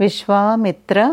Vishwamitra